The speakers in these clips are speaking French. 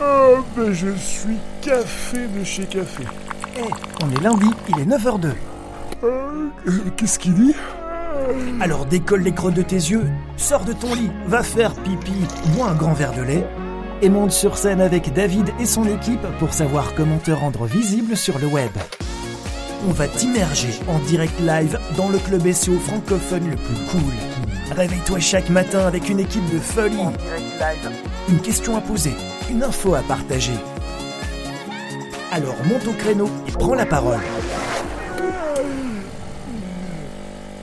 Oh, ben je suis café de chez café. Eh, on est lundi, il est 9h02. Euh, Qu'est-ce qu'il dit? Alors décolle les crottes de tes yeux, sors de ton lit, va faire pipi, bois un grand verre de lait et monte sur scène avec David et son équipe pour savoir comment te rendre visible sur le web. On va t'immerger en direct live dans le club SEO francophone le plus cool. Réveille-toi chaque matin avec une équipe de folie. Une question à poser, une info à partager. Alors monte au créneau et prends la parole.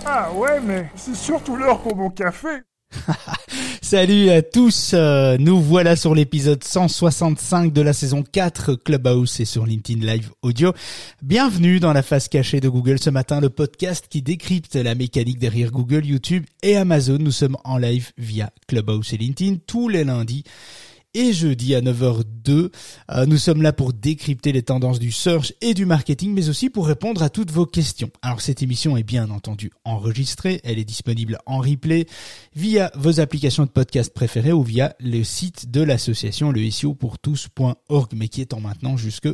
Ah ouais, mais c'est surtout l'heure pour mon café. Salut à tous, euh, nous voilà sur l'épisode 165 de la saison 4 Clubhouse et sur LinkedIn Live Audio. Bienvenue dans la face cachée de Google ce matin, le podcast qui décrypte la mécanique derrière Google, YouTube et Amazon. Nous sommes en live via Clubhouse et LinkedIn tous les lundis et jeudi à 9h02. Euh, nous sommes là pour décrypter les tendances du search et du marketing, mais aussi pour répondre à toutes vos questions. Alors cette émission est bien entendu enregistrée, elle est disponible en replay via vos applications de podcast préférées ou via le site de l'association le SEO pour tous.org, mais qui est en maintenant jusque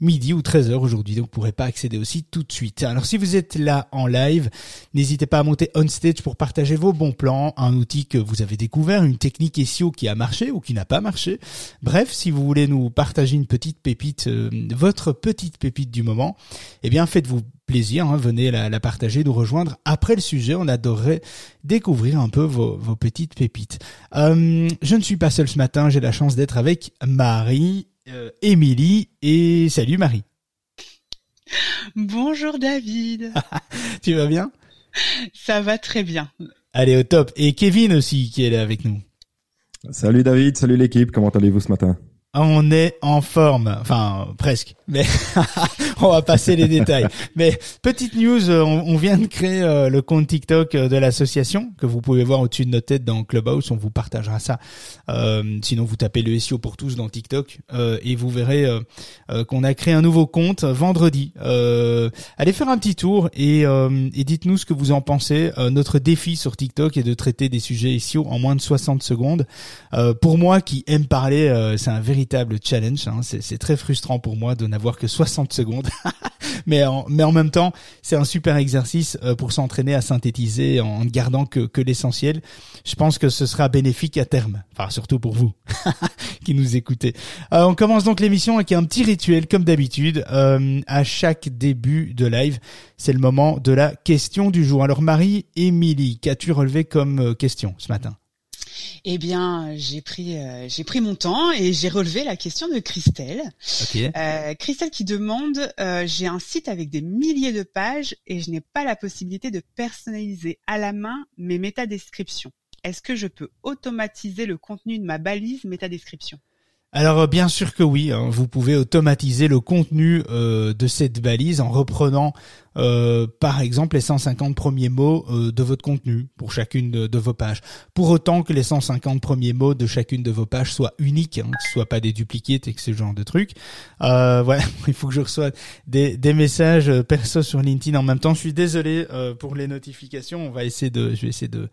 midi ou 13h aujourd'hui, donc vous pourrez pas accéder au site tout de suite. Alors si vous êtes là en live, n'hésitez pas à monter on stage pour partager vos bons plans, un outil que vous avez découvert, une technique SEO qui a marché ou qui n'a pas marché Bref, si vous voulez nous partager une petite pépite, euh, votre petite pépite du moment, eh bien faites-vous plaisir, hein, venez la, la, partager, nous rejoindre après le sujet. On adorerait découvrir un peu vos, vos petites pépites. Euh, je ne suis pas seul ce matin, j'ai la chance d'être avec Marie, euh, Émilie et salut Marie. Bonjour David. tu vas bien? Ça va très bien. Allez au top. Et Kevin aussi qui est là avec nous. Salut David, salut l'équipe, comment allez-vous ce matin? On est en forme, enfin presque, mais on va passer les détails. Mais petite news, on, vient de créer euh, le compte TikTok euh, de l'association que vous pouvez voir au-dessus de nos têtes dans Clubhouse. On vous partagera ça. Euh, sinon, vous tapez le SEO pour tous dans TikTok et vous verrez qu'on a créé un nouveau compte vendredi. allez faire un petit tour et, et dites-nous ce que vous en pensez. notre défi sur TikTok est de traiter des sujets SEO en moins de 60 secondes. pour moi, qui aime parler, c'est un véritable challenge. Hein. C'est très frustrant pour moi de n'avoir que 60 secondes. mais, en, mais en même temps, c'est un super exercice euh, pour s'entraîner à synthétiser en ne gardant que, que l'essentiel. Je pense que ce sera bénéfique à terme. Enfin, surtout pour vous qui nous écoutez. Euh, on commence donc l'émission avec un petit rituel, comme d'habitude. Euh, à chaque début de live, c'est le moment de la question du jour. Alors Marie, Émilie, qu'as-tu relevé comme question ce matin? Eh bien, j'ai pris euh, j'ai pris mon temps et j'ai relevé la question de Christelle. Euh, Christelle qui demande euh, j'ai un site avec des milliers de pages et je n'ai pas la possibilité de personnaliser à la main mes métadescriptions. Est-ce que je peux automatiser le contenu de ma balise métadescription? Alors bien sûr que oui, hein. vous pouvez automatiser le contenu euh, de cette balise en reprenant euh, par exemple les 150 premiers mots de votre contenu pour chacune de, vos pages. Pour autant que les 150 premiers mots de chacune de vos pages soient uniques, hein, que ce pas des duplicates et que ce genre de trucs. voilà, il faut que je reçoive des, des, messages perso sur LinkedIn en même temps. Je suis désolé pour les notifications. On va essayer de, je vais essayer de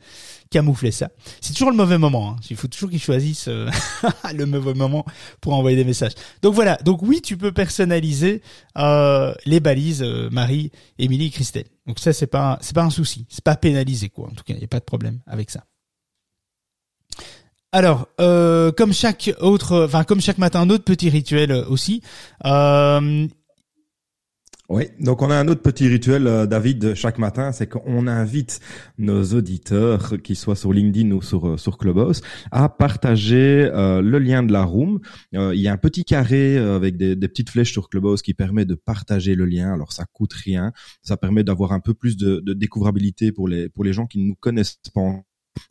camoufler ça. C'est toujours le mauvais moment. Hein. Il faut toujours qu'ils choisissent le mauvais moment pour envoyer des messages. Donc voilà, donc oui, tu peux personnaliser euh, les balises euh, Marie, Émilie, Christelle. Donc ça c'est pas c'est pas un souci, c'est pas pénalisé quoi. En tout cas, il n'y a pas de problème avec ça. Alors, euh, comme chaque autre, enfin comme chaque matin, un autre petit rituel aussi. Euh, oui, donc on a un autre petit rituel, euh, David, chaque matin, c'est qu'on invite nos auditeurs, qu'ils soient sur LinkedIn ou sur, euh, sur Clubhouse, à partager euh, le lien de la room. il y a un petit carré avec des, des, petites flèches sur Clubhouse qui permet de partager le lien. Alors ça coûte rien, ça permet d'avoir un peu plus de, de découvrabilité pour les pour les gens qui ne nous connaissent pas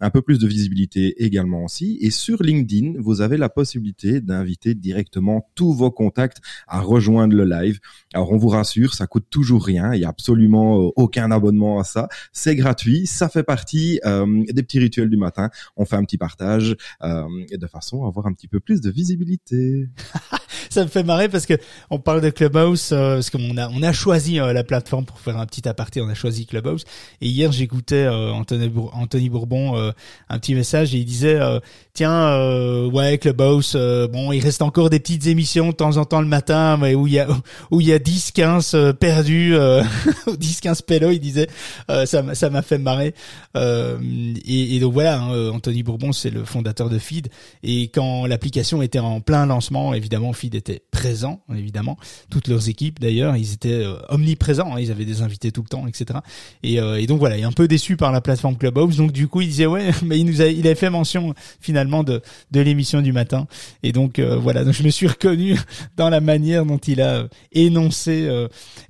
un peu plus de visibilité également aussi. Et sur LinkedIn, vous avez la possibilité d'inviter directement tous vos contacts à rejoindre le live. Alors on vous rassure, ça coûte toujours rien, il y a absolument euh, aucun abonnement à ça. C'est gratuit, ça fait partie euh, des petits rituels du matin. On fait un petit partage euh, de façon à avoir un petit peu plus de visibilité. ça me fait marrer parce que on parle de Clubhouse euh, parce qu'on a on a choisi euh, la plateforme pour faire un petit aparté, on a choisi Clubhouse. Et hier j'écoutais euh, Anthony, Anthony Bourbon un petit message et il disait tiens ouais Clubhouse bon il reste encore des petites émissions de temps en temps le matin mais où il y a où il y a 10 15 perdus 10 15 pélos il disait. Ça ça m'a fait marrer. Et, et, donc voilà hein, Anthony Bourbon c'est le fondateur de Feed. Et quand l'application était en plein lancement évidemment était présent évidemment. Toutes leurs équipes d'ailleurs ils étaient euh, omniprésents hein, ils avaient des invités tout le temps etc et, euh, et donc voilà il est un peu déçu par la plateforme Clubhouse. Donc du coup il disait ouais mais il nous a il avait fait mention finalement de de l'émission du matin. Et donc euh, voilà. Donc je me suis reconnu dans la manière dont il a énoncé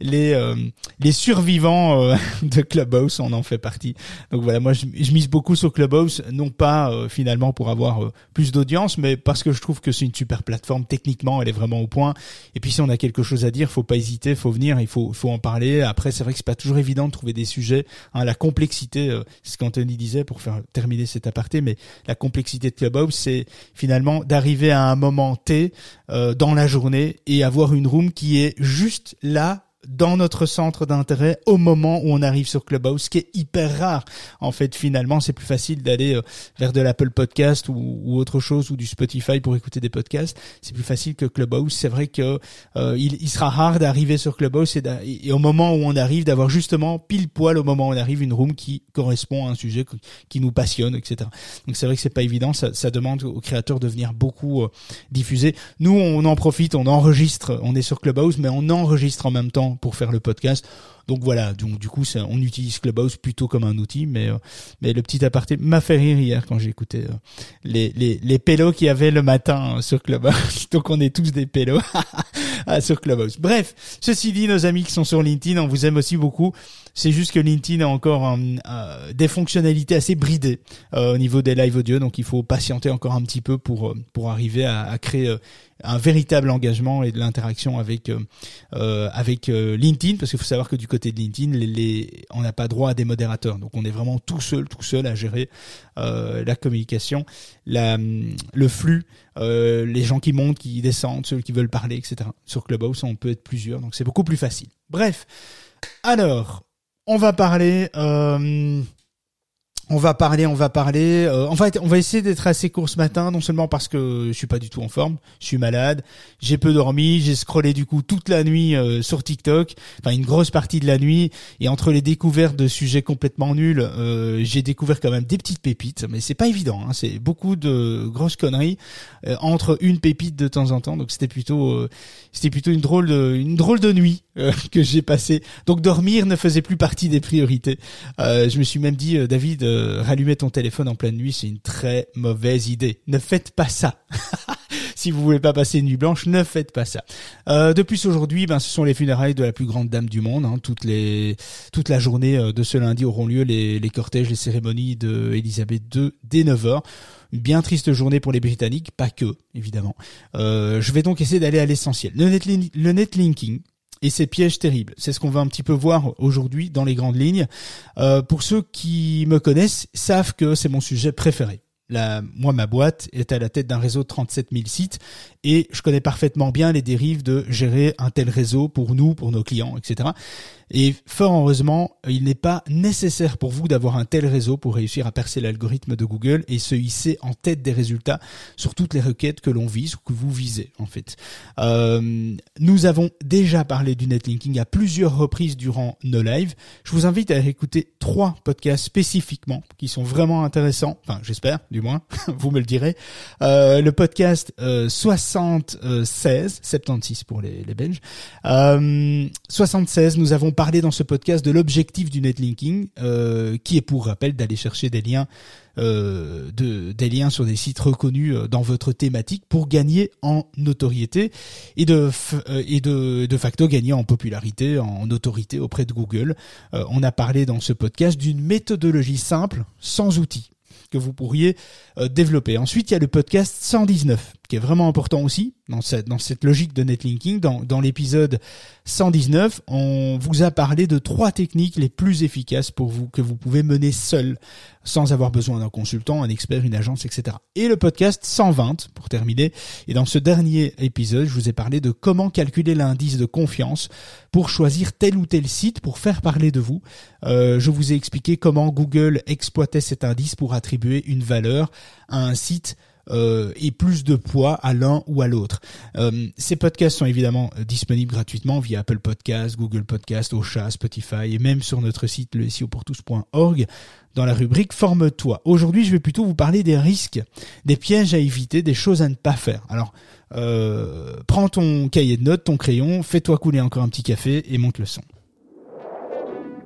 les les survivants de Clubhouse. On en fait partie. Donc voilà. Moi je mise beaucoup sur Clubhouse non pas finalement pour avoir plus d'audience mais parce que je trouve que c'est une super plateforme techniquement elle est vraiment au point et puis si on a quelque chose à dire, faut pas hésiter, faut venir, il faut faut en parler. Après, c'est vrai que c'est pas toujours évident de trouver des sujets. Hein, la complexité, euh, c'est ce qu'Anthony disait pour faire terminer cet aparté, mais la complexité de Clubhouse, c'est finalement d'arriver à un moment T euh, dans la journée et avoir une room qui est juste là dans notre centre d'intérêt au moment où on arrive sur Clubhouse, ce qui est hyper rare. En fait, finalement, c'est plus facile d'aller euh, vers de l'Apple Podcast ou, autre chose ou du Spotify pour écouter des podcasts. C'est plus facile que Clubhouse. C'est vrai que euh, il, sera rare d'arriver sur Clubhouse et, au moment où on arrive, d'avoir justement pile poil au moment où on arrive une room qui correspond à un sujet qui nous passionne, etc. Donc c'est vrai que c'est pas évident. Ça, ça, demande aux créateurs de venir beaucoup euh, diffuser. Nous, on en profite, on enregistre. On est sur Clubhouse, mais on enregistre en même temps pour faire le podcast. Donc voilà, donc du coup, on utilise Clubhouse plutôt comme un outil, mais euh, mais le petit aparté m'a fait rire hier quand écouté euh, les les les pélos qu'il y avait le matin sur Clubhouse. donc on est tous des pélos sur Clubhouse. Bref, ceci dit, nos amis qui sont sur LinkedIn, on vous aime aussi beaucoup. C'est juste que LinkedIn a encore euh, des fonctionnalités assez bridées au niveau des live audio, donc il faut patienter encore un petit peu pour pour arriver à, à créer un véritable engagement et de l'interaction avec euh, euh avec euh, LinkedIn parce qu'il faut savoir que du côté de LinkedIn les, on n'a pas droit à des modérateurs. Donc on est vraiment tout seul tout seul à gérer euh, la communication la le flux euh, les gens qui montent qui descendent ceux qui veulent parler etc sur Clubhouse on peut être plusieurs donc c'est beaucoup plus facile. Bref alors on va parler euh, on va parler, on va parler. Euh, en fait, on va essayer d'être assez court ce matin, non seulement parce que je suis pas du tout en forme, je suis malade, j'ai peu dormi, j'ai scrollé du coup toute la nuit euh, sur TikTok, enfin une grosse partie de la nuit, et entre les découvertes de sujets complètement nuls, euh, j'ai découvert quand même des petites pépites, mais c'est pas évident, hein, c'est beaucoup de grosses conneries euh, entre une pépite de temps en temps, donc c'était plutôt, c'était plutôt une drôle de, une drôle de nuit que j'ai passée. Donc dormir ne faisait plus partie des priorités. je me suis même dit, David rallumer ton téléphone en pleine nuit, c'est une très mauvaise idée. Ne faites pas ça. si vous voulez pas passer une nuit blanche, ne faites pas ça. Euh, de plus aujourd'hui, ben ce sont les funérailles de la plus grande dame du monde. Hein. Toutes les toute la journée euh, de ce lundi auront lieu les, les cortèges, les cérémonies de Elisabeth II dès 9h. Une bien triste journée pour les Britanniques, pas que, évidemment. Euh, je vais donc essayer d'aller à l'essentiel. Le, le netlinking, et ses pièges terribles. C'est ce qu'on va un petit peu voir aujourd'hui dans les grandes lignes. Euh, pour ceux qui me connaissent, savent que c'est mon sujet préféré. Moi, ma boîte est à la tête d'un réseau de 37 000 sites et je connais parfaitement bien les dérives de gérer un tel réseau pour nous, pour nos clients, etc. Et fort heureusement, il n'est pas nécessaire pour vous d'avoir un tel réseau pour réussir à percer l'algorithme de Google et se hisser en tête des résultats sur toutes les requêtes que l'on vise ou que vous visez en fait. Euh, nous avons déjà parlé du netlinking à plusieurs reprises durant nos lives. Je vous invite à écouter trois podcasts spécifiquement qui sont vraiment intéressants. Enfin, j'espère, du moins, vous me le direz. Euh, le podcast euh, 76, 76 pour les, les Belges. Euh, 76, nous avons parler dans ce podcast de l'objectif du netlinking, euh, qui est pour rappel d'aller chercher des liens, euh, de, des liens sur des sites reconnus euh, dans votre thématique pour gagner en notoriété et de euh, et de, de facto gagner en popularité, en autorité auprès de Google. on a parlé dans ce podcast d'une méthodologie simple, sans outils que vous pourriez développer. Ensuite, il y a le podcast 119 qui est vraiment important aussi dans cette, dans cette logique de netlinking. Dans, dans l'épisode 119, on vous a parlé de trois techniques les plus efficaces pour vous que vous pouvez mener seul sans avoir besoin d'un consultant, un expert, une agence, etc. Et le podcast 120 pour terminer. Et dans ce dernier épisode, je vous ai parlé de comment calculer l'indice de confiance pour choisir tel ou tel site pour faire parler de vous. Euh, je vous ai expliqué comment Google exploitait cet indice pour attribuer une valeur à un site euh, et plus de poids à l'un ou à l'autre. Euh, ces podcasts sont évidemment euh, disponibles gratuitement via Apple Podcasts, Google Podcasts, Ocha, Spotify et même sur notre site le dans la rubrique Forme-toi. Aujourd'hui, je vais plutôt vous parler des risques, des pièges à éviter, des choses à ne pas faire. Alors, euh, prends ton cahier de notes, ton crayon, fais-toi couler encore un petit café et monte le son.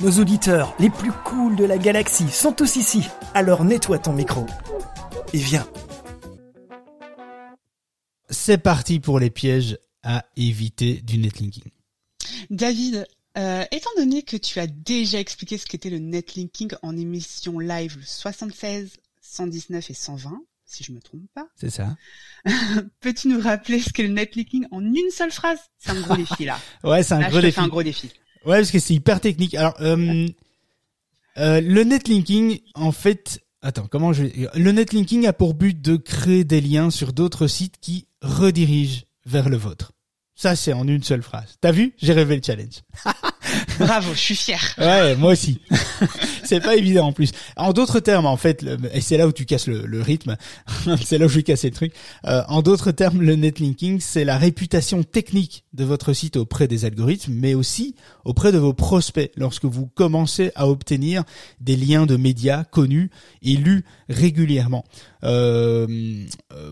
Nos auditeurs les plus cools de la galaxie sont tous ici. Alors nettoie ton micro. Et viens. C'est parti pour les pièges à éviter du netlinking. David, euh, étant donné que tu as déjà expliqué ce qu'était le netlinking en émission live 76, 119 et 120, si je me trompe pas. C'est ça. Peux-tu nous rappeler ce qu'est le netlinking en une seule phrase? C'est un gros défi là. ouais, c'est un gros défi. un gros défi. Ouais, parce que c'est hyper technique. Alors, euh, euh, le netlinking, en fait, attends, comment je. Le netlinking a pour but de créer des liens sur d'autres sites qui redirigent vers le vôtre. Ça, c'est en une seule phrase. T'as vu? J'ai rêvé le challenge. Bravo, je suis fier. Ouais, moi aussi. c'est pas évident en plus. En d'autres termes, en fait, et c'est là où tu casses le, rythme, c'est là où je vais casser le truc. Euh, en d'autres termes, le netlinking, c'est la réputation technique de votre site auprès des algorithmes, mais aussi auprès de vos prospects lorsque vous commencez à obtenir des liens de médias connus et lus régulièrement. Euh,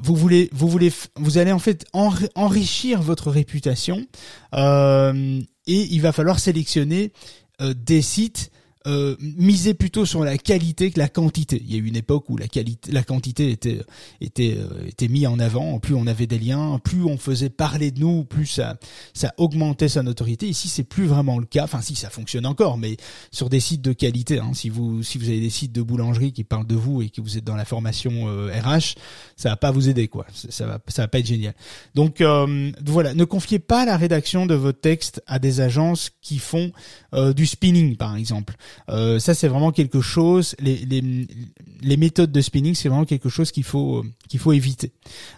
vous voulez, vous voulez, vous allez en fait enrichir votre réputation. Euh, et il va falloir sélectionner euh, des sites euh, miser plutôt sur la qualité que la quantité. Il y a eu une époque où la qualité, la quantité était était euh, était mis en avant. Plus on avait des liens, plus on faisait parler de nous, plus ça ça augmentait sa notoriété. Ici, c'est plus vraiment le cas. Enfin, si ça fonctionne encore, mais sur des sites de qualité. Hein, si vous si vous avez des sites de boulangerie qui parlent de vous et que vous êtes dans la formation RH, euh, ça va pas vous aider quoi. Ça va ça va pas être génial. Donc euh, voilà, ne confiez pas la rédaction de votre texte à des agences qui font du spinning par exemple. Euh, ça, c'est vraiment quelque chose. Les, les, les méthodes de spinning, c'est vraiment quelque chose qu'il faut qu'il faut éviter.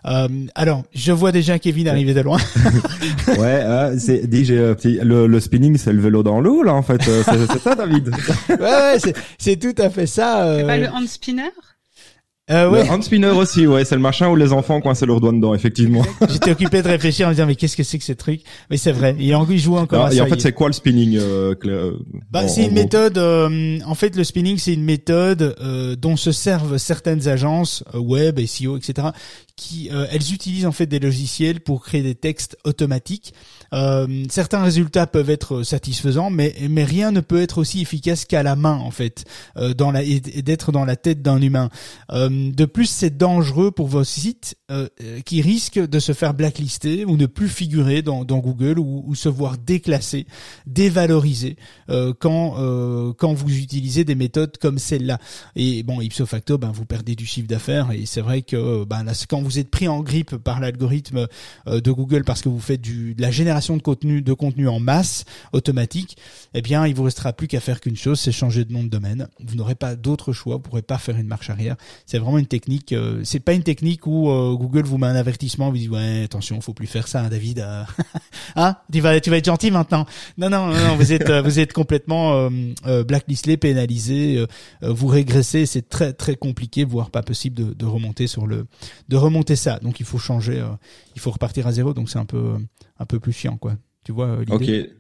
Euh, alors, je vois déjà Kevin arriver de loin. ouais, euh, c'est dit le, le spinning, c'est le vélo dans l'eau là en fait. Euh, c'est ça, David. ouais, ouais c'est tout à fait ça. Euh... C'est pas le hand spinner? Euh, ouais. Le hand spinner aussi, ouais, c'est le machin où les enfants coincent leurs doigts dedans, effectivement. J'étais occupé de réfléchir en me disant mais qu'est-ce que c'est que ce truc? Mais c'est vrai, il, en, joue encore. à et en fait, c'est quoi le spinning euh, bah, C'est une méthode. Euh, en fait, le spinning, c'est une méthode euh, dont se servent certaines agences euh, web, SEO, etc., qui elles utilisent en fait des logiciels pour créer des textes automatiques. Certains résultats peuvent être satisfaisants, mais mais rien ne peut être aussi efficace qu'à la main en fait, dans la et, d'être dans la tête d'un humain. De plus, c'est dangereux pour vos sites euh, euh, qui risquent de se faire blacklister ou ne plus figurer dans, Google ou, se voir déclasser, dévaloriser euh, quand quand vous utilisez des méthodes comme celle-là. Et bon, ipso facto, ben vous perdez du chiffre d'affaires et c'est vrai que ben là, quand vous êtes pris en grippe par l'algorithme de Google parce que vous faites du, de la génération de contenu de contenu en masse automatique, eh bien, il vous restera plus qu'à faire qu'une chose, c'est changer de nom de domaine. Vous n'aurez pas d'autre choix, vous pourrez pas faire une marche arrière. C'est vraiment une technique. Euh, c'est pas une technique où euh, Google vous met un avertissement, vous dit ouais attention, faut plus faire ça, hein, David. Euh. hein Tu vas tu vas être gentil maintenant. Non non non, vous êtes vous êtes complètement blacklisté, pénalisé, vous régressez. C'est très très compliqué, voire pas possible de, de, remonter sur le de remonter ça. Donc il faut changer, il faut repartir à zéro. Donc c'est un peu un peu plus chiant quoi. Tu vois l'idée. Ok.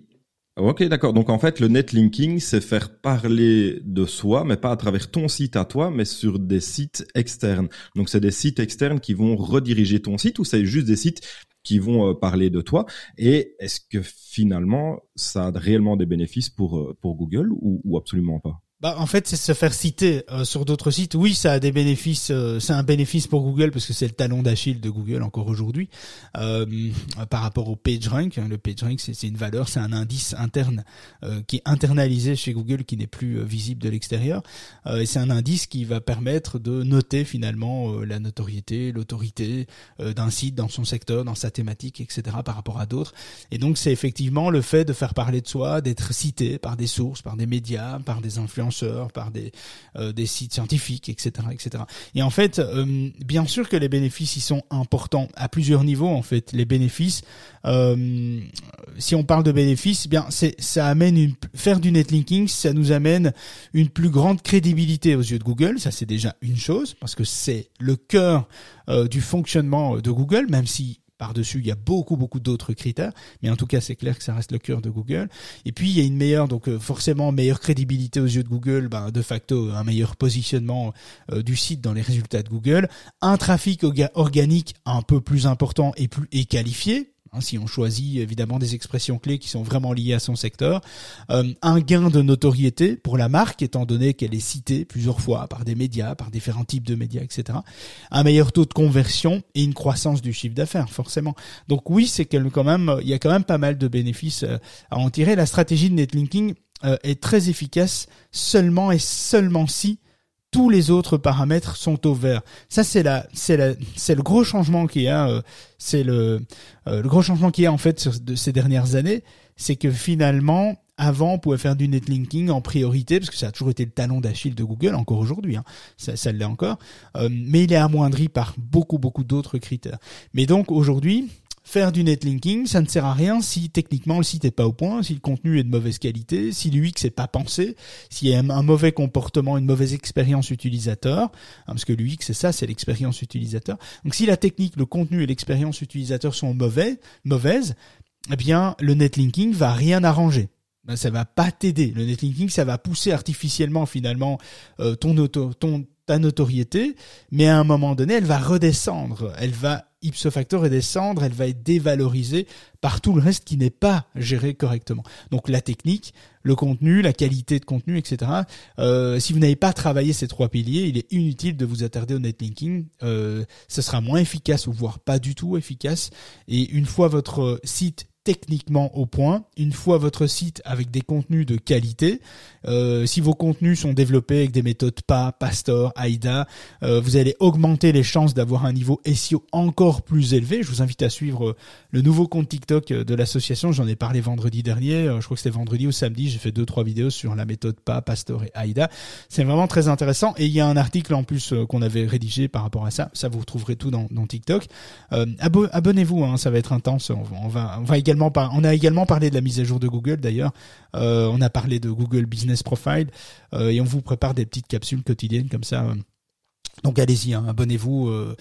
Ok, d'accord. Donc en fait, le netlinking, c'est faire parler de soi, mais pas à travers ton site à toi, mais sur des sites externes. Donc c'est des sites externes qui vont rediriger ton site ou c'est juste des sites qui vont euh, parler de toi? Et est-ce que finalement, ça a réellement des bénéfices pour, euh, Google ou absolument pas? Bah, en fait, c'est se faire citer euh, sur d'autres sites. Oui, ça a des bénéfices. Euh, c'est un bénéfice pour Google parce que c'est le talon d'Achille de Google encore aujourd'hui euh, par rapport au PageRank. Le PageRank, c'est une valeur, c'est un indice interne qui est internalisé chez Google, qui n'est plus visible de l'extérieur. et c'est un indice qui va permettre de noter finalement la notoriété, l'autorité d'un site dans son secteur, dans sa thématique, etc. par rapport à d'autres. Et donc, c'est effectivement le fait de faire parler de soi, d'être cité par des sources, par des médias, par des influenceurs par des euh, des sites scientifiques, etc., etc. Et en fait, euh, bien sûr que les bénéfices ils sont importants à plusieurs niveaux. En fait, les bénéfices, euh, si on parle de bénéfices, bien c'est ça amène une faire du netlinking, ça nous amène une plus grande crédibilité aux yeux de Google. Ça c'est déjà une chose parce que c'est le cœur du fonctionnement de Google, même si par-dessus, il y a beaucoup, beaucoup d'autres critères, mais en tout cas, c'est clair que ça reste le cœur de Google. Et puis, il y a une meilleure, donc euh, forcément, meilleure crédibilité aux yeux de Google, ben, de facto, un meilleur positionnement euh, du site dans les résultats de Google, un trafic organique un peu plus important et plus et qualifié, Hein, si on choisit évidemment des expressions clés qui sont vraiment liées à son secteur, euh, un gain de notoriété pour la marque étant donné qu'elle est citée plusieurs fois par des médias, par différents types de médias, etc. Un meilleur taux de conversion et une croissance du chiffre d'affaires forcément. Donc oui, c'est quand même, il y a quand même pas mal de bénéfices euh, à en tirer. La stratégie de netlinking euh, est très efficace seulement et seulement si tous les autres paramètres sont au vert. Ça c'est la c'est la c'est le gros changement qu'il y a euh, c'est le euh, le gros changement qu'il y a en fait sur de ces dernières années, c'est que finalement avant, on pouvait faire du netlinking en priorité, parce que ça a toujours été le talon d'Achille de Google, encore aujourd'hui, hein, ça, ça l'est encore, euh, mais il est amoindri par beaucoup, beaucoup d'autres critères. Mais donc aujourd'hui, Faire du netlinking, ça ne sert à rien si techniquement le site est pas au point, si le contenu est de mauvaise qualité, si l'UX est pas pensé, s'il y a un mauvais comportement, une mauvaise expérience utilisateur, hein, parce que l'UX c'est ça, c'est l'expérience utilisateur. Donc si la technique, le contenu et l'expérience utilisateur sont mauvais, mauvaises, eh bien le netlinking va rien arranger ben, ça va pas t'aider. Le netlinking, ça va pousser artificiellement finalement euh, ton, auto, ton ta notoriété, mais à un moment donné, elle va redescendre. Elle va ipso facto redescendre, elle va être dévalorisée par tout le reste qui n'est pas géré correctement. Donc la technique, le contenu, la qualité de contenu, etc. Euh, si vous n'avez pas travaillé ces trois piliers, il est inutile de vous attarder au netlinking. Euh, ce sera moins efficace voire pas du tout efficace. Et une fois votre site techniquement au point. Une fois votre site avec des contenus de qualité, euh, si vos contenus sont développés avec des méthodes PA, Pastor, AIDA, euh, vous allez augmenter les chances d'avoir un niveau SEO encore plus élevé. Je vous invite à suivre euh, le nouveau compte TikTok de l'association. J'en ai parlé vendredi dernier. Je crois que c'était vendredi ou samedi. J'ai fait deux trois vidéos sur la méthode PA, Pastor et AIDA. C'est vraiment très intéressant. Et il y a un article en plus qu'on avait rédigé par rapport à ça. Ça vous retrouverez tout dans, TikTok. abonnez-vous, hein, ça va être intense. On va, on va, on on a également parlé de la mise à jour de Google d'ailleurs. Euh, on a parlé de Google Business Profile euh, et on vous prépare des petites capsules quotidiennes comme ça. Donc allez-y, hein, abonnez-vous. Euh,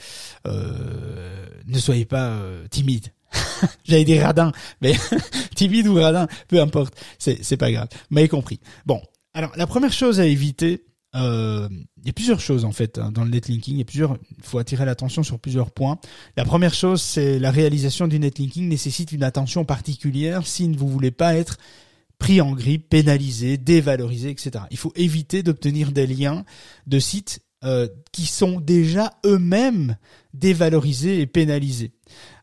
ne soyez pas timide. J'allais dire radin, mais timide ou radin, peu importe, c'est pas grave. Vous m'avez compris. Bon, alors la première chose à éviter, euh, il y a plusieurs choses en fait hein, dans le netlinking. Il faut attirer l'attention sur plusieurs points. La première chose, c'est la réalisation du netlinking nécessite une attention particulière si vous voulez pas être pris en grippe, pénalisé, dévalorisé, etc. Il faut éviter d'obtenir des liens de sites euh, qui sont déjà eux-mêmes dévalorisés et pénalisés.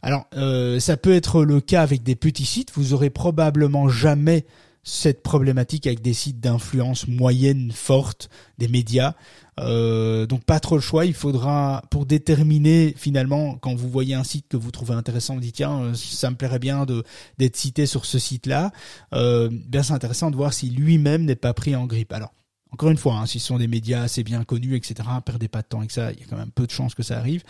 Alors, euh, ça peut être le cas avec des petits sites. Vous aurez probablement jamais cette problématique avec des sites d'influence moyenne forte, des médias. Euh, donc pas trop le choix. Il faudra pour déterminer finalement quand vous voyez un site que vous trouvez intéressant, vous dites tiens euh, ça me plairait bien de d'être cité sur ce site-là. Euh, bien c'est intéressant de voir si lui-même n'est pas pris en grippe. Alors encore une fois, hein, si ce sont des médias assez bien connus, etc., perdez pas de temps avec ça, il y a quand même peu de chances que ça arrive.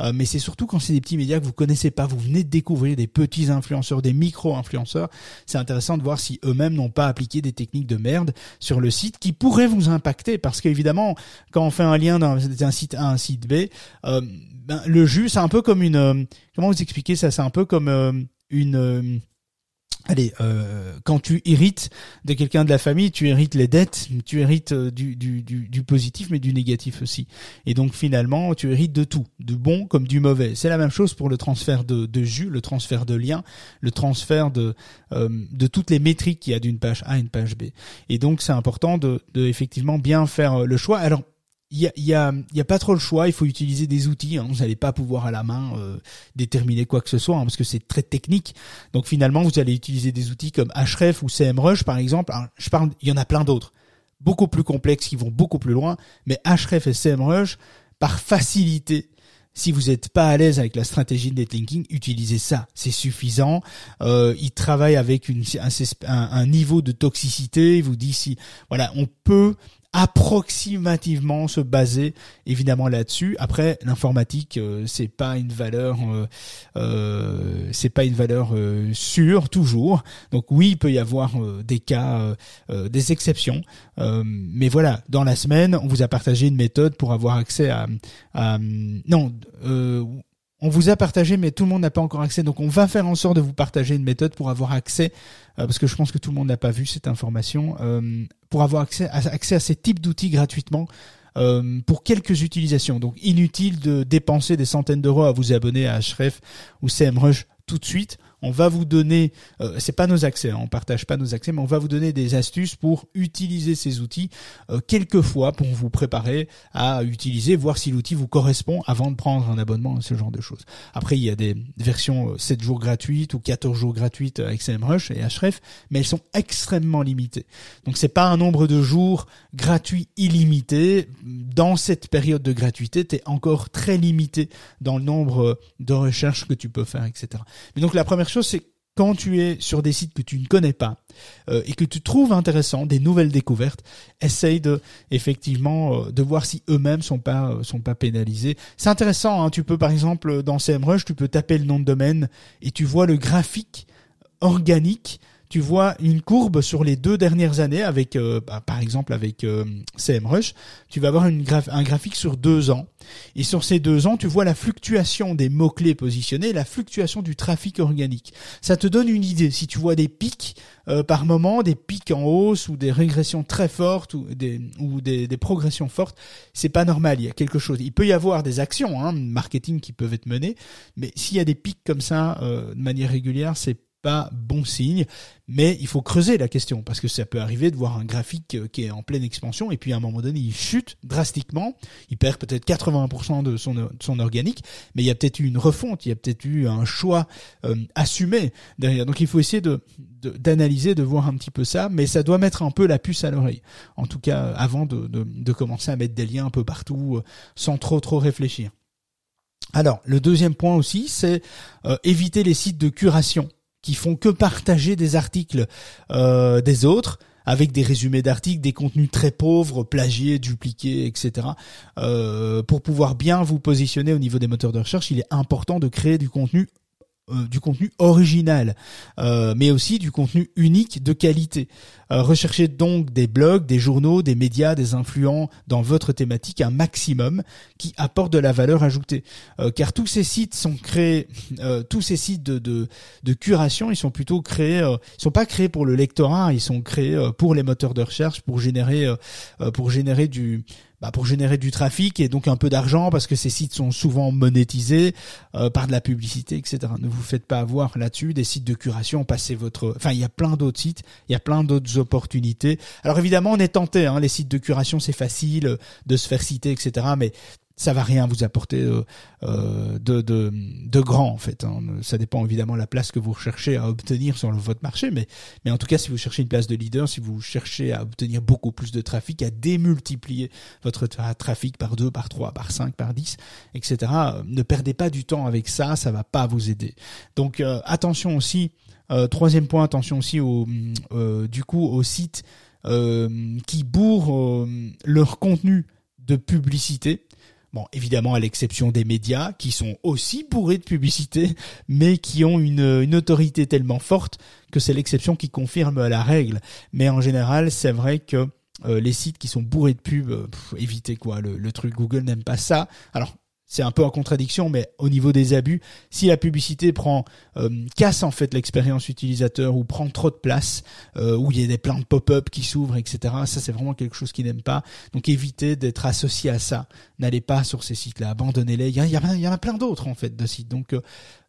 Euh, mais c'est surtout quand c'est des petits médias que vous connaissez pas, vous venez de découvrir des petits influenceurs, des micro-influenceurs, c'est intéressant de voir si eux-mêmes n'ont pas appliqué des techniques de merde sur le site qui pourraient vous impacter, parce qu'évidemment, quand on fait un lien d'un site A à un site B, euh, ben, le jus, c'est un peu comme une... Euh, comment vous expliquer ça? C'est un peu comme une allez, euh, quand tu hérites de quelqu'un de la famille, tu hérites les dettes, tu hérites euh, du, du, du, du, positif, mais du négatif aussi. Et donc finalement, tu hérites de tout, du bon comme du mauvais. C'est la même chose pour le transfert de, de jus, le transfert de liens, le transfert de, euh, de toutes les métriques qu'il y a d'une page A à une page B. Et donc c'est important de, de effectivement bien faire le choix. Alors il y a, y, a, y a, pas trop le choix, il faut utiliser des outils, hein. vous n'allez pas pouvoir à la main euh, déterminer quoi que ce soit, hein, parce que c'est très technique. Donc finalement, vous allez utiliser des outils comme Href ou CMrush par exemple. je parle, il y en a plein d'autres, beaucoup plus complexes, qui vont beaucoup plus loin, mais Href et CMrush, par facilité, si vous n'êtes pas à l'aise avec la stratégie de netlinking, utilisez ça, c'est suffisant. Euh, il travaille avec une, un, un, niveau de toxicité. Il vous dit si, voilà, on peut approximativement se baser évidemment là-dessus. Après, l'informatique, euh, c'est pas une valeur, euh, euh c'est pas une valeur euh, sûre toujours. Donc oui, il peut y avoir des cas, des exceptions, mais voilà, dans la semaine, on vous a partagé une méthode pour avoir accès à, à non on vous a partagé, mais tout le monde n'a pas encore accès. Donc, on va faire en sorte de vous partager une méthode pour avoir accès, euh, parce que je pense que tout le monde n'a pas vu cette information, euh, pour avoir accès à, ces types d'outils gratuitement. Euh, pour quelques utilisations. Donc inutile de dépenser des centaines d'euros à vous abonner à Href ou CMrush tout de suite on va vous donner, euh, c'est pas nos accès, hein, on partage pas nos accès, mais on va vous donner des astuces pour utiliser ces outils euh, quelques fois pour vous préparer à utiliser, voir si l'outil vous correspond avant de prendre un abonnement, ce genre de choses. Après, il y a des versions 7 euh, jours gratuites ou 14 jours gratuites avec SEMrush et Href, mais elles sont extrêmement limitées. Donc c'est pas un nombre de jours gratuits illimité. Dans cette période de gratuité, tu es encore très limité dans le nombre de recherches que tu peux faire, etc. c'est quand tu es sur des sites que tu ne connais pas euh, et que tu trouves intéressant des nouvelles découvertes, essaye de effectivement euh, de voir si eux-mêmes sont pas euh, sont pas pénalisés. C'est intéressant. Hein, tu peux par exemple dans CMrush, tu peux taper le nom de domaine et tu vois le graphique organique tu vois une courbe sur les deux dernières années avec, euh, bah, par exemple avec euh, CMrush, tu vas avoir une un graphique sur deux ans. Et sur ces deux ans, tu vois la fluctuation des mots-clés positionnés, la fluctuation du trafic organique. Ça te donne une idée. Si tu vois des pics euh, par moment, des pics en hausse ou des régressions très fortes ou des, ou des, des progressions fortes, c'est pas normal. Il y a quelque chose. Il peut y avoir des actions hein, marketing qui peuvent être menées, mais s'il y a des pics comme ça de manière régulière, c'est pas bon signe, mais il faut creuser la question parce que ça peut arriver de voir un graphique euh, qui est en pleine expansion et puis à un moment donné il chute drastiquement, il perd peut-être 80% de son, de son organique, mais il y a peut-être eu une refonte, il y a peut-être eu un choix euh, assumé derrière. Donc il faut essayer de d'analyser, de, voir un petit peu ça, mais ça doit mettre un peu la puce à l'oreille. En tout cas, avant de, de, de commencer à mettre des liens un peu partout euh, sans trop trop réfléchir. Alors, le deuxième point aussi, c'est éviter les sites de curation qui font que partager des articles euh, des autres avec des résumés d'articles, des contenus très pauvres, plagiés, dupliqués, etc. Euh, pour pouvoir bien vous positionner au niveau des moteurs de recherche, il est important de créer du contenu euh, du contenu original, euh, mais aussi du contenu unique de qualité. Euh, recherchez donc des blogs, des journaux, des médias, des influents dans votre thématique un maximum qui apportent de la valeur ajoutée. car tous ces sites sont créés, tous ces sites de, de, de, curation, ils sont plutôt créés, ils sont pas créés pour le lectorat, ils sont créés pour les moteurs de recherche, pour générer, pour générer du bah, pour générer du trafic et donc un peu d'argent parce que ces sites sont souvent monétisés euh, par de la publicité, etc. Ne vous faites pas avoir là-dessus. Des sites de curation, passez votre. Enfin, il y a plein d'autres sites, il y a plein d'autres opportunités. Alors évidemment, on est tenté. Hein, les sites de curation, c'est facile de se faire citer, etc. Mais ça va rien vous apporter euh, euh, de, de, de, grand en fait. Hein. Ça dépend évidemment de la place que vous recherchez à obtenir sur votre marché, mais, mais en tout cas si vous cherchez une place de leader, si vous cherchez à obtenir beaucoup plus de trafic, à démultiplier votre trafic par 2, par 3, par 5, par 10, etc., euh, ne perdez pas du temps avec ça, ça va pas vous aider. Donc attention aussi, troisième point, attention aussi au, du coup aux sites qui bourrent leur contenu de publicité. Bon, évidemment, à l'exception des médias, qui sont aussi bourrés de publicité, mais qui ont une, une autorité tellement forte que c'est l'exception qui confirme la règle. Mais en général, c'est vrai que euh, les sites qui sont bourrés de pub, euh, évitez quoi, le, le truc Google n'aime pas ça. Alors, c'est un peu en contradiction, mais au niveau des abus, si la publicité prend euh, casse en fait l'expérience utilisateur ou prend trop de place, euh, où il y a des plein de pop-up qui s'ouvrent, etc. Ça c'est vraiment quelque chose qu'ils n'aiment pas. Donc évitez d'être associé à ça. N'allez pas sur ces sites-là, abandonnez-les. Il y, en a plein d'autres en fait de sites. Donc euh,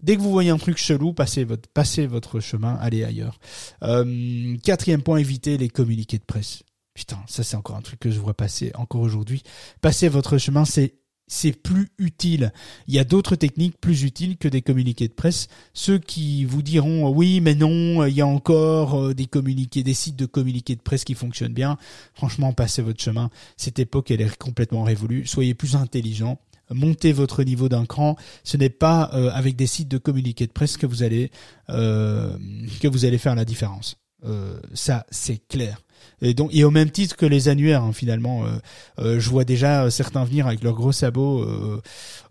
dès que vous voyez un truc chelou, passez votre passez votre chemin, allez ailleurs. Euh, quatrième point, évitez les communiqués de presse. Putain, ça c'est encore un truc que je vois passer encore aujourd'hui. Passez votre chemin, c'est c'est plus utile. Il y a d'autres techniques plus utiles que des communiqués de presse. Ceux qui vous diront oui, mais non, il y a encore euh, des communiqués, des sites de communiqués de presse qui fonctionnent bien. Franchement, passez votre chemin. Cette époque, elle est complètement révolue. Soyez plus intelligents. Montez votre niveau d'un cran. Ce n'est pas euh, avec des sites de communiqués de presse que vous allez euh, que vous allez faire la différence. ça, c'est clair. Et donc, et au même titre que les annuaires, hein, finalement, euh, euh, je vois déjà certains venir avec leurs gros sabots. Euh,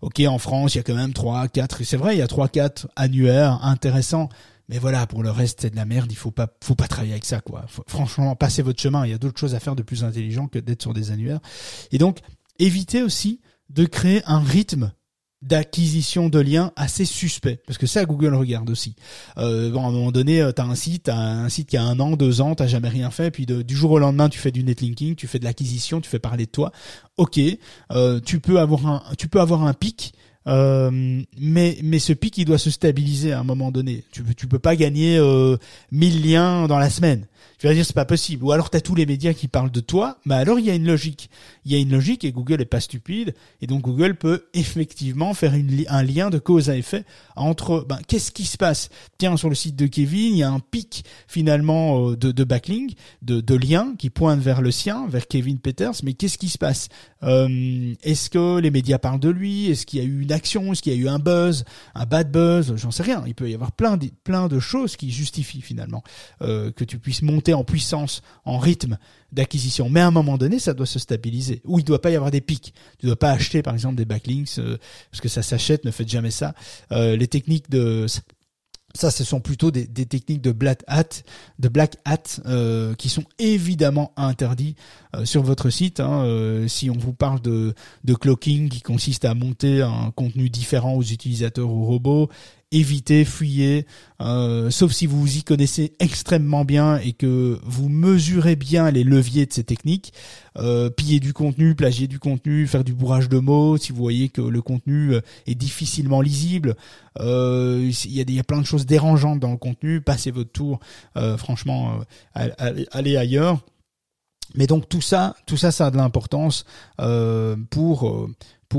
ok, en France, il y a quand même trois, quatre. C'est vrai, il y a trois, quatre annuaires intéressants. Mais voilà, pour le reste, c'est de la merde. Il faut pas, faut pas travailler avec ça, quoi. franchement, passez votre chemin. Il y a d'autres choses à faire de plus intelligent que d'être sur des annuaires. Et donc, évitez aussi de créer un rythme d'acquisition de liens assez suspect parce que ça Google regarde aussi. Euh, bon, à un moment donné euh, tu as un site un site qui a un an deux ans t'as jamais rien fait puis du jour au lendemain tu fais du netlinking tu fais de l'acquisition tu fais parler de toi. Ok euh, tu peux avoir un tu peux avoir un pic euh, mais mais ce pic il doit se stabiliser à un moment donné. Tu tu peux pas gagner euh, 1000 liens dans la semaine. Tu vas dire c'est pas possible. Ou alors tu as tous les médias qui parlent de toi, mais alors il y a une logique. Il y a une logique et Google est pas stupide. Et donc Google peut effectivement faire une, un lien de cause à effet entre ben, qu'est-ce qui se passe? Tiens sur le site de Kevin, il y a un pic finalement euh, de, de backlink, de, de liens qui pointent vers le sien, vers Kevin Peters, mais qu'est-ce qui se passe? Euh, Est-ce que les médias parlent de lui? Est-ce qu'il y a eu une action Est-ce qu'il y a eu un buzz, un bad buzz J'en sais rien. Il peut y avoir plein de, plein de choses qui justifient finalement euh, que tu puisses monter en puissance, en rythme d'acquisition. Mais à un moment donné, ça doit se stabiliser. Ou il ne doit pas y avoir des pics. Tu ne dois pas acheter, par exemple, des backlinks, euh, parce que ça s'achète, ne faites jamais ça. Euh, les techniques de ça, ce sont plutôt des, techniques de black hat, de black hat, euh, qui sont évidemment interdits sur votre site. Hein. si on vous parle de, de clocking, qui consiste à monter un contenu différent aux utilisateurs ou robots, évitez, fuyez, euh, sauf si vous vous y connaissez extrêmement bien et que vous mesurez bien les leviers de ces techniques. Euh, piller du contenu, plagier du contenu, faire du bourrage de mots, si vous voyez que le contenu euh, est difficilement lisible, il y, a, y a plein de choses dérangeantes dans le contenu, passez votre tour, franchement, allez ailleurs. Mais donc tout ça, tout ça, ça a de l'importance pour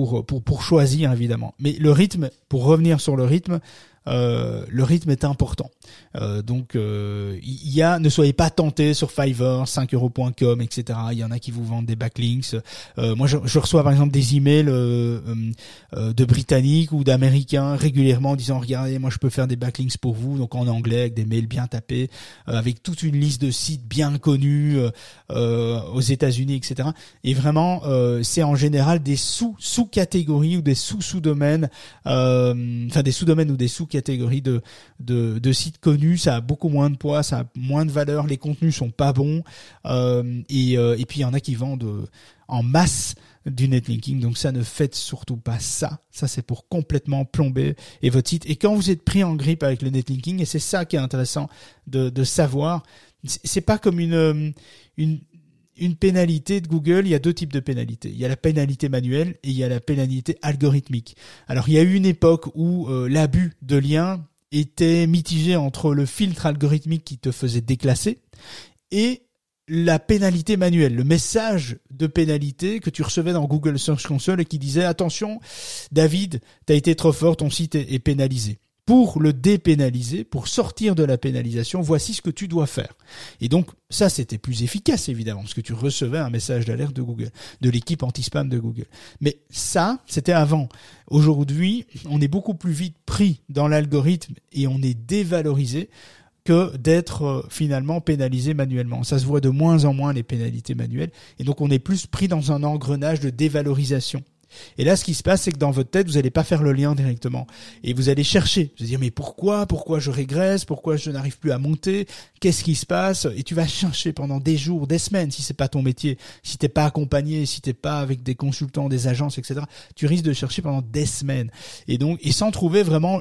pour, choisir évidemment. Mais le rythme, pour revenir sur le rythme, euh, le rythme est important. Euh, donc euh, il y a, ne soyez pas tentés sur Fiverr, 5euros.com, etc. Il y en a qui vous vendent des backlinks. moi, je, je, reçois par exemple des emails de Britanniques ou d'Américains régulièrement en disant regardez, moi je peux faire des backlinks pour vous, donc en anglais avec des mails bien tapés, avec toute une liste de sites bien connus aux États-Unis, etc. Et vraiment, c'est en général des sous sous catégories ou des sous sous domaines, enfin des sous domaines ou des sous catégorie de, de, sites connus, ça a beaucoup moins de poids, ça a moins de valeur, les contenus sont pas bons, euh, et, euh, et puis il y en a qui vendent euh, en masse du netlinking, donc ça ne faites surtout pas ça. Ça c'est pour complètement plomber et votre site. Et quand vous êtes pris en grippe avec le netlinking, et c'est ça qui est intéressant de, de savoir, c'est pas comme une, une pénalité de Google, il y a deux types de pénalités. Il y a la pénalité manuelle et il y a la pénalité algorithmique. Alors il y a eu une époque où euh, l'abus de liens était mitigé entre le filtre algorithmique qui te faisait déclasser et la pénalité manuelle, le message de pénalité que tu recevais dans Google Search Console et qui disait attention, David, t'as été trop fort, ton site est pénalisé pour le dépénaliser, pour sortir de la pénalisation, voici ce que tu dois faire. Et donc, ça, c'était plus efficace, évidemment, parce que tu recevais un message d'alerte de Google, de l'équipe anti-spam de Google. Mais ça, c'était avant. Aujourd'hui, on est beaucoup plus vite pris dans l'algorithme et on est dévalorisé que d'être euh, finalement pénalisé manuellement. Ça se voit de moins en moins les pénalités manuelles et donc on est plus pris dans un engrenage de dévalorisation. Et là, ce qui se passe, c'est que dans votre tête, vous n'allez pas faire le lien directement. Et vous allez chercher. Vous allez dire, mais pourquoi? Pourquoi je régresse? Pourquoi je n'arrive plus à monter? Qu'est-ce qui se passe? Et tu vas chercher pendant des jours, des semaines, si c'est pas ton métier, si t'es pas accompagné, si t'es pas avec des consultants, des agences, etc. Tu risques de chercher pendant des semaines. Et donc, et sans trouver vraiment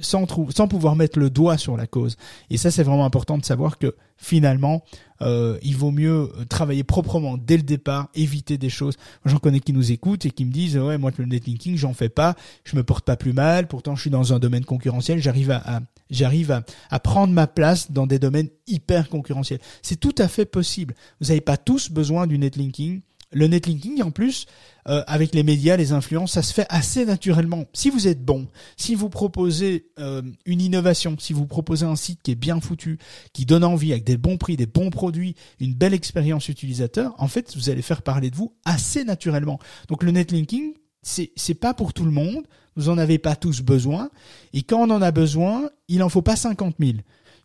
sans, sans pouvoir mettre le doigt sur la cause. Et ça, c'est vraiment important de savoir que finalement, euh, il vaut mieux travailler proprement dès le départ, éviter des choses. J'en connais qui nous écoutent et qui me disent ouais moi le netlinking j'en fais pas, je me porte pas plus mal, pourtant je suis dans un domaine concurrentiel, j'arrive à, à j'arrive à, à, prendre ma place dans des domaines hyper concurrentiels. C'est tout à fait possible. Vous n'avez pas tous besoin du netlinking le netlinking, en plus, euh, avec les médias, les influences, ça se fait assez naturellement. Si vous êtes bon, si vous proposez euh, une innovation, si vous proposez un site qui est bien foutu, qui donne envie, avec des bons prix, des bons produits, une belle expérience utilisateur, en fait, vous allez faire parler de vous assez naturellement. Donc le netlinking, c'est c'est pas pour tout le monde. Vous en avez pas tous besoin. Et quand on en a besoin, il en faut pas 50 000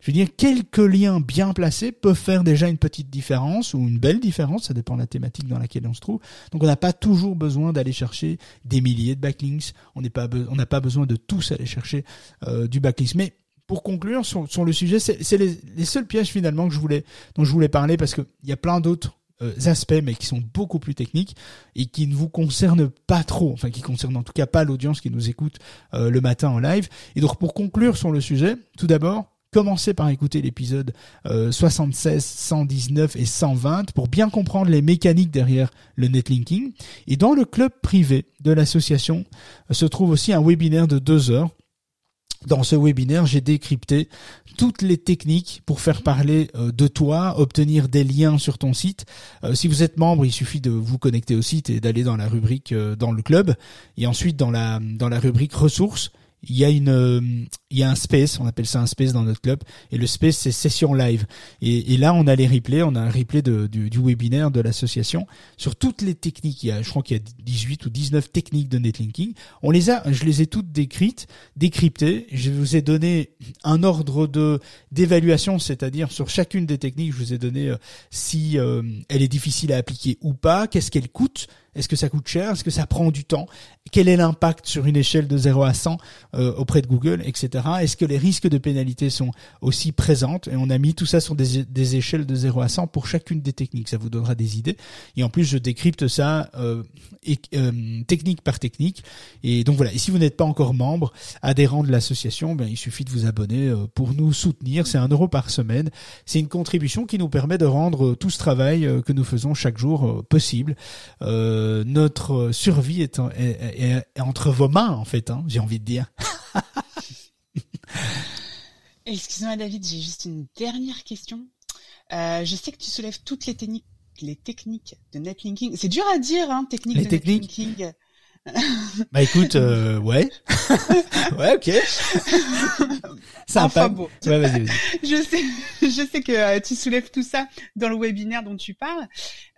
je veux dire, quelques liens bien placés peuvent faire déjà une petite différence ou une belle différence, ça dépend de la thématique dans laquelle on se trouve. Donc on n'a pas toujours besoin d'aller chercher des milliers de backlinks, on n'est pas, on n'a pas besoin de tous aller chercher euh, du backlinks. Mais pour conclure sur, le sujet, c'est les, les, seuls pièges finalement que je voulais, dont je voulais parler parce qu'il y a plein d'autres euh, aspects, mais qui sont beaucoup plus techniques et qui ne vous concernent pas trop, enfin qui concernent en tout cas pas l'audience qui nous écoute euh, le matin en live. Et donc pour conclure sur le sujet, tout d'abord, Commencez par écouter l'épisode 76, 119 et 120 pour bien comprendre les mécaniques derrière le netlinking. Et dans le club privé de l'association euh, se trouve aussi un webinaire de deux heures. Dans ce webinaire, j'ai décrypté toutes les techniques pour faire parler euh, de toi, obtenir des liens sur ton site. Euh, si vous êtes membre, il suffit de vous connecter au site et d'aller dans la rubrique dans le club et ensuite dans la dans la rubrique ressources il y a une euh, il y a un space on appelle ça un space dans notre club et le space c'est session live. Et, là on a les replays on a un replay du webinaire de l'association. Sur toutes les techniques il y a je crois qu'il y a 18 ou 19 techniques de netlinking. On les a je les ai toutes décrites décryptées. Je vous ai donné un ordre de d'évaluation c'est-à-dire sur chacune des techniques je vous ai donné euh, si euh, elle est difficile à appliquer ou pas qu'est-ce qu'elle coûte est-ce que ça coûte cher? Est-ce que ça prend du temps? Quel est l'impact sur une échelle de 0 à 100 euh, auprès de Google, etc. Est-ce que les risques de pénalité sont aussi présentes? Et on a mis tout ça sur des, des, échelles de 0 à 100 pour chacune des techniques. Ça vous donnera des idées. Et en plus, je décrypte ça euh, euh, technique par technique. Et donc voilà. Et si vous n'êtes pas encore membre, adhérent de l'association, ben, il suffit de vous abonner euh, pour nous soutenir. C'est un euro par semaine. C'est une contribution qui nous permet de rendre tout ce travail que nous faisons chaque jour possible. Euh, euh, notre survie est, entre vos mains, en fait, hein, j'ai envie de dire. Excuse-moi, David, j'ai juste une dernière question. Euh, je sais que tu soulèves toutes les techniques, les techniques de netlinking. C'est dur à dire, hein, technique les de techniques. netlinking. bah écoute, euh, ouais, ouais, ok. Ça enfin, bon. Ouais, vas-y, vas-y. Je sais, je sais que euh, tu soulèves tout ça dans le webinaire dont tu parles,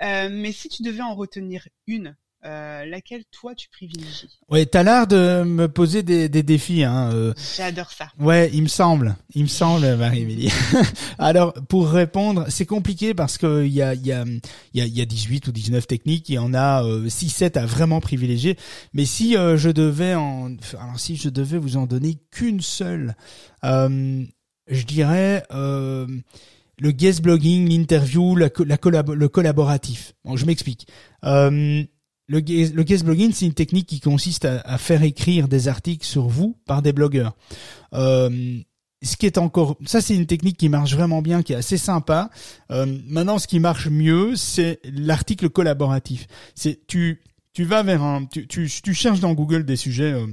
euh, mais si tu devais en retenir une euh, laquelle toi tu privilégies? Ouais, t'as l'air de me poser des, des défis. Hein, euh. J'adore ça. Ouais, il me semble, il me semble, Marie-Émilie. Alors, pour répondre, c'est compliqué parce que il y a, il y, a, il y, a, 18 ou 19 techniques, il y en a euh, 6-7 à vraiment privilégier. Mais si euh, je devais en, alors si je devais vous en donner qu'une seule, je dirais le guest blogging, l'interview, la, la le collaboratif. Bon, je m'explique. Euh, le, guest blogging, c'est une technique qui consiste à, faire écrire des articles sur vous par des blogueurs. Euh, ce qui est encore, ça c'est une technique qui marche vraiment bien, qui est assez sympa. Euh, maintenant, ce qui marche mieux, c'est l'article collaboratif. C'est tu tu vas vers un, tu, tu, tu cherches dans Google des sujets. Euh,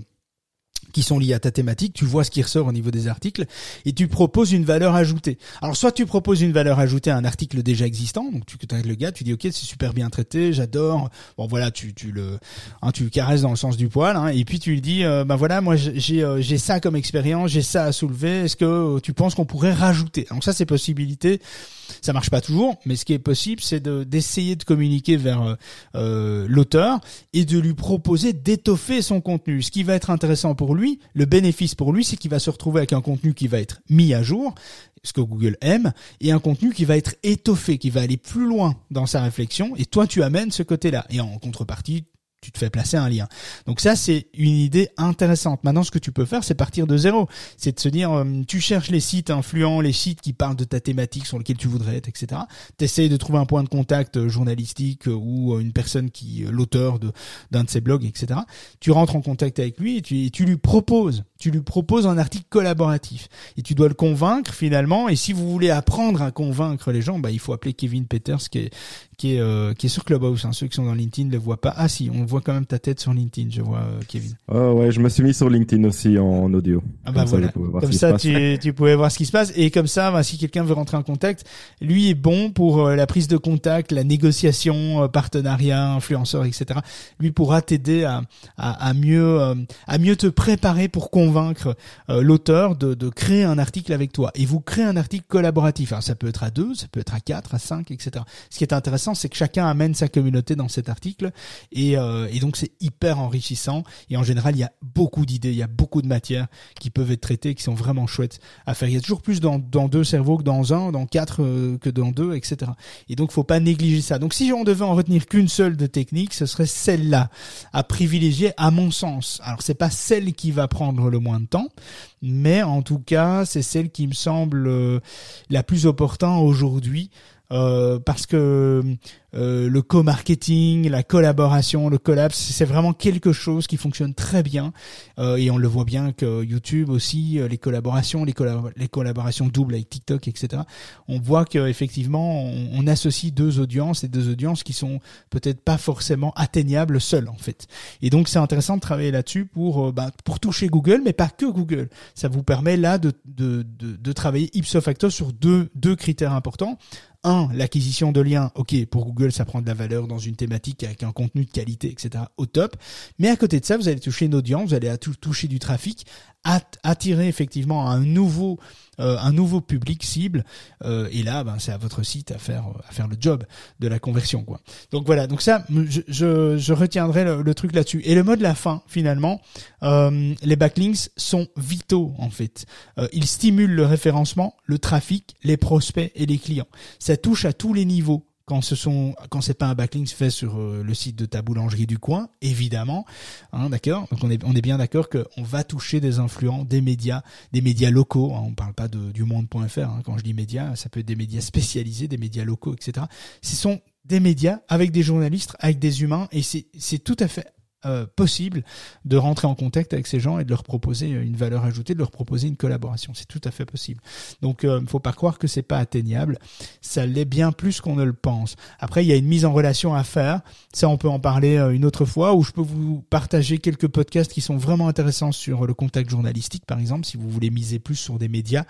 qui sont liés à ta thématique, tu vois ce qui ressort au niveau des articles et tu proposes une valeur ajoutée. Alors soit tu proposes une valeur ajoutée à un article déjà existant, donc tu avec le gars, tu dis ok c'est super bien traité, j'adore, bon voilà tu le hein, tu caresses dans le sens du poil hein, et puis tu lui dis euh, ben voilà moi j'ai euh, j'ai ça comme expérience, j'ai ça à soulever, est-ce que tu penses qu'on pourrait rajouter? Donc ça c'est possibilité ça marche pas toujours, mais ce qui est possible, c'est d'essayer de, communiquer vers euh, euh, l'auteur et de lui proposer d'étoffer son contenu. Ce qui va être intéressant pour lui, le bénéfice pour lui, c'est qu'il va se retrouver avec un contenu qui va être mis à jour, ce que Google aime, et un contenu qui va être étoffé, qui va aller plus loin dans sa réflexion. Et toi, tu amènes ce côté-là. Et en contrepartie, tu te fais placer un lien. Donc ça, c'est une idée intéressante. Maintenant, ce que tu peux faire, c'est partir de zéro. C'est de se dire, euh, tu cherches les sites influents, les sites qui parlent de ta thématique sur lesquels tu voudrais être, etc. T'essayes de trouver un point de contact euh, journalistique euh, ou une personne qui, l'auteur de d'un de ses blogs, etc. Tu rentres en contact avec lui et tu, tu lui proposes, tu lui proposes un article collaboratif. Et tu dois le convaincre finalement. Et si vous voulez apprendre à convaincre les gens, bah, il faut appeler Kevin Peters qui est, qui est, euh, qui est sur Clubhouse. Hein. Ceux qui sont dans LinkedIn ne le voient pas. Ah si, on voit quand même ta tête sur LinkedIn, je vois, euh, Kevin. Oh ouais, je me suis mis sur LinkedIn aussi en audio. Ah bah comme voilà. Ça, comme ça, tu, tu pouvais voir ce qui se passe. Et comme ça, bah, si quelqu'un veut rentrer en contact, lui est bon pour euh, la prise de contact, la négociation, partenariat, influenceur, etc. Lui pourra t'aider à, à, à, mieux, à mieux te préparer pour convaincre l'auteur de, de créer un article avec toi. Et vous créez un article collaboratif. Alors ça peut être à deux, ça peut être à quatre, à cinq, etc. Ce qui est intéressant c'est que chacun amène sa communauté dans cet article et, euh, et donc c'est hyper enrichissant et en général il y a beaucoup d'idées, il y a beaucoup de matières qui peuvent être traitées, qui sont vraiment chouettes à faire. Il y a toujours plus dans, deux cerveaux que dans un, dans quatre euh, que dans deux, etc. Et donc faut pas négliger ça. Donc si on devait en retenir qu'une seule de technique, ce serait celle-là à privilégier à mon sens. Alors c'est pas celle qui va prendre le moins de temps, mais en tout cas c'est celle qui me semble euh, la plus opportune aujourd'hui euh, parce que euh, le co-marketing, la collaboration, le collapse, c'est vraiment quelque chose qui fonctionne très bien euh, et on le voit bien que YouTube aussi, les collaborations, les, collaborations doubles avec TikTok, etc. On voit qu'effectivement on, on associe deux audiences et deux audiences qui sont peut-être pas forcément atteignables seules en fait. Et donc c'est intéressant de travailler là-dessus pour bah, pour toucher Google, mais pas que Google. Ça vous permet là de de, de, de travailler ipso facto sur deux deux critères importants un, l'acquisition de liens, ok, pour Google, ça prend de la valeur dans une thématique avec un contenu de qualité, etc. au top. Mais à côté de ça, vous allez toucher une audience, vous allez toucher du trafic, attirer effectivement un nouveau euh, un nouveau public cible euh, et là ben c'est à votre site à faire à faire le job de la conversion quoi. Donc voilà donc ça je, je, je retiendrai le, truc là-dessus. Et le mot de la fin finalement euh, les backlinks sont vitaux en fait. Ils stimulent le référencement le trafic les prospects et les clients. Ça touche à tous les niveaux quand ce sont quand c'est pas un backlink fait sur euh, le site de ta boulangerie du coin, évidemment, hein, d'accord? Donc on est on est bien d'accord qu'on va toucher des influents, des médias, des médias locaux. Hein, on parle pas de du monde.fr. Hein, quand je dis médias, ça peut être des médias spécialisés, des médias locaux, etc. Ce sont des médias avec des journalistes, avec des humains, et c'est tout à fait euh, possible de rentrer en contact avec ces gens et de leur proposer une valeur ajoutée, de leur proposer une collaboration. C'est tout à fait possible. Donc, il euh, faut pas croire que c'est pas atteignable. Ça l'est bien plus qu'on ne le pense. Après, il y a une mise en relation à faire. Ça, on peut en parler euh, une autre fois. Ou je peux vous partager quelques podcasts qui sont vraiment intéressants sur le contact journalistique, par exemple, si vous voulez miser plus sur des médias,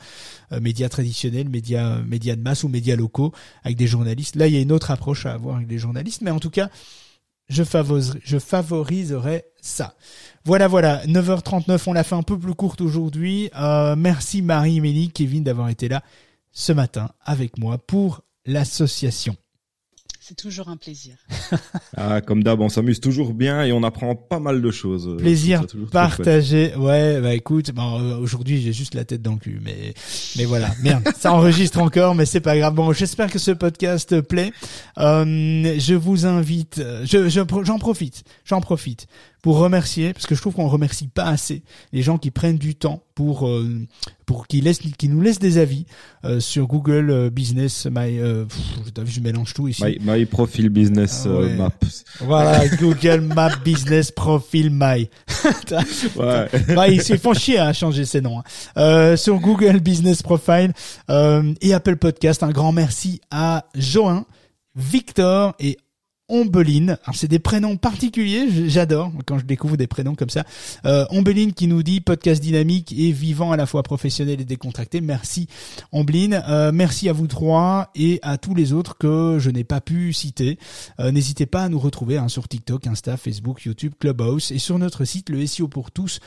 médias traditionnels, médias, médias de masse ou médias locaux avec des journalistes. Là, il y a une autre approche à avoir avec des journalistes, mais en tout cas je, favoriserai, ça. Voilà, voilà, 9h39, on l'a fait un peu plus courte aujourd'hui. Euh, merci Marie, Mélie, Kevin d'avoir été là ce matin avec moi pour l'association. C'est toujours un plaisir. ah, comme d'hab, on s'amuse toujours bien et on apprend pas mal de choses. Plaisir partagé. Ouais, bah écoute, bon, euh, aujourd'hui j'ai juste la tête dans le cul, mais mais voilà, merde, ça enregistre encore, mais c'est pas grave. Bon, j'espère que ce podcast plaît. Euh, je vous invite, je j'en profite, j'en profite pour remercier, parce que je trouve qu'on remercie pas assez les gens qui prennent du temps pour euh, pour qui laissent qui nous laissent des avis euh, sur Google euh, Business My euh, vu, je mélange tout ici. My, my Profile Business ah Maps. Voilà Google Map Business Profile My. ouais. bah, ils se font chier à changer ces noms. Hein. sur Google Business Profile et Apple Podcast, un grand merci à Join, Victor et Ombeline. Alors c'est des prénoms particuliers, j'adore quand je découvre des prénoms comme ça. Euh, Ombeline qui nous dit podcast dynamique et vivant à la fois professionnel et décontracté. Merci Ombeline. Euh, merci à vous trois et à tous les autres que je n'ai pas pu citer. Euh, n'hésitez pas à nous retrouver hein, sur TikTok, Insta, Facebook, YouTube, Clubhouse et sur notre site le SEO pour tous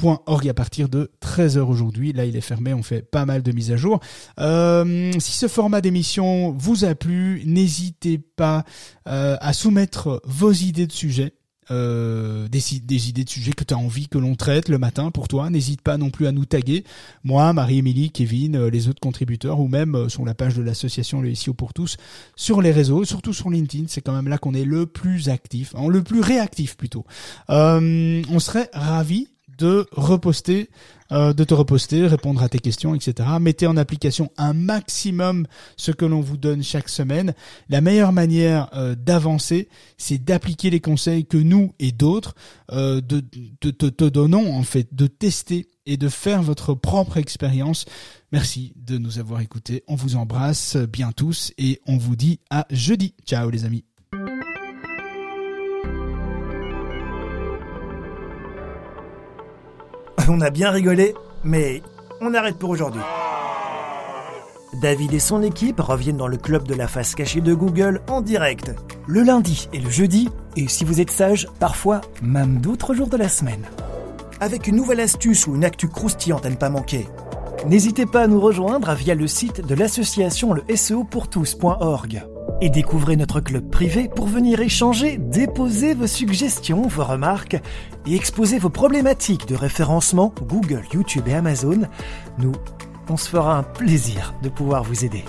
.org à partir de 13h aujourd'hui. Là, il est fermé, on fait pas mal de mises à jour. Euh, si ce format d'émission vous a plu, n'hésitez pas euh, à soumettre vos idées de sujets euh, des, idées de sujets que tu as envie que l'on traite le matin pour toi. N'hésite pas non plus à nous taguer, moi, Marie-Émilie, Kevin, euh, les autres contributeurs ou même sur la page de l'association Le SEO pour tous sur les réseaux, surtout sur LinkedIn. C'est quand même là qu'on est le plus actif, hein, le plus réactif plutôt. on serait ravis de reposter, euh, de te reposter, répondre à tes questions, etc. Mettez en application un maximum ce que l'on vous donne chaque semaine. La meilleure manière euh, d'avancer, c'est d'appliquer les conseils que nous et d'autres euh, te donnons en fait, de tester et de faire votre propre expérience. Merci de nous avoir écoutés. On vous embrasse bien tous et on vous dit à jeudi. Ciao les amis. On a bien rigolé, mais on arrête pour aujourd'hui. David et son équipe reviennent dans le club de la face cachée de Google en direct, le lundi et le jeudi, et si vous êtes sage, parfois même d'autres jours de la semaine. Avec une nouvelle astuce ou une actu croustillante à ne pas manquer. N'hésitez pas à nous rejoindre via le site de l'association le et découvrez notre club privé pour venir échanger, déposer vos suggestions, vos remarques et exposer vos problématiques de référencement Google, YouTube et Amazon. Nous, on se fera un plaisir de pouvoir vous aider.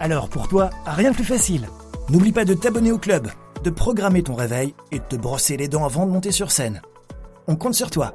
Alors pour toi, rien de plus facile. N'oublie pas de t'abonner au club, de programmer ton réveil et de te brosser les dents avant de monter sur scène. On compte sur toi.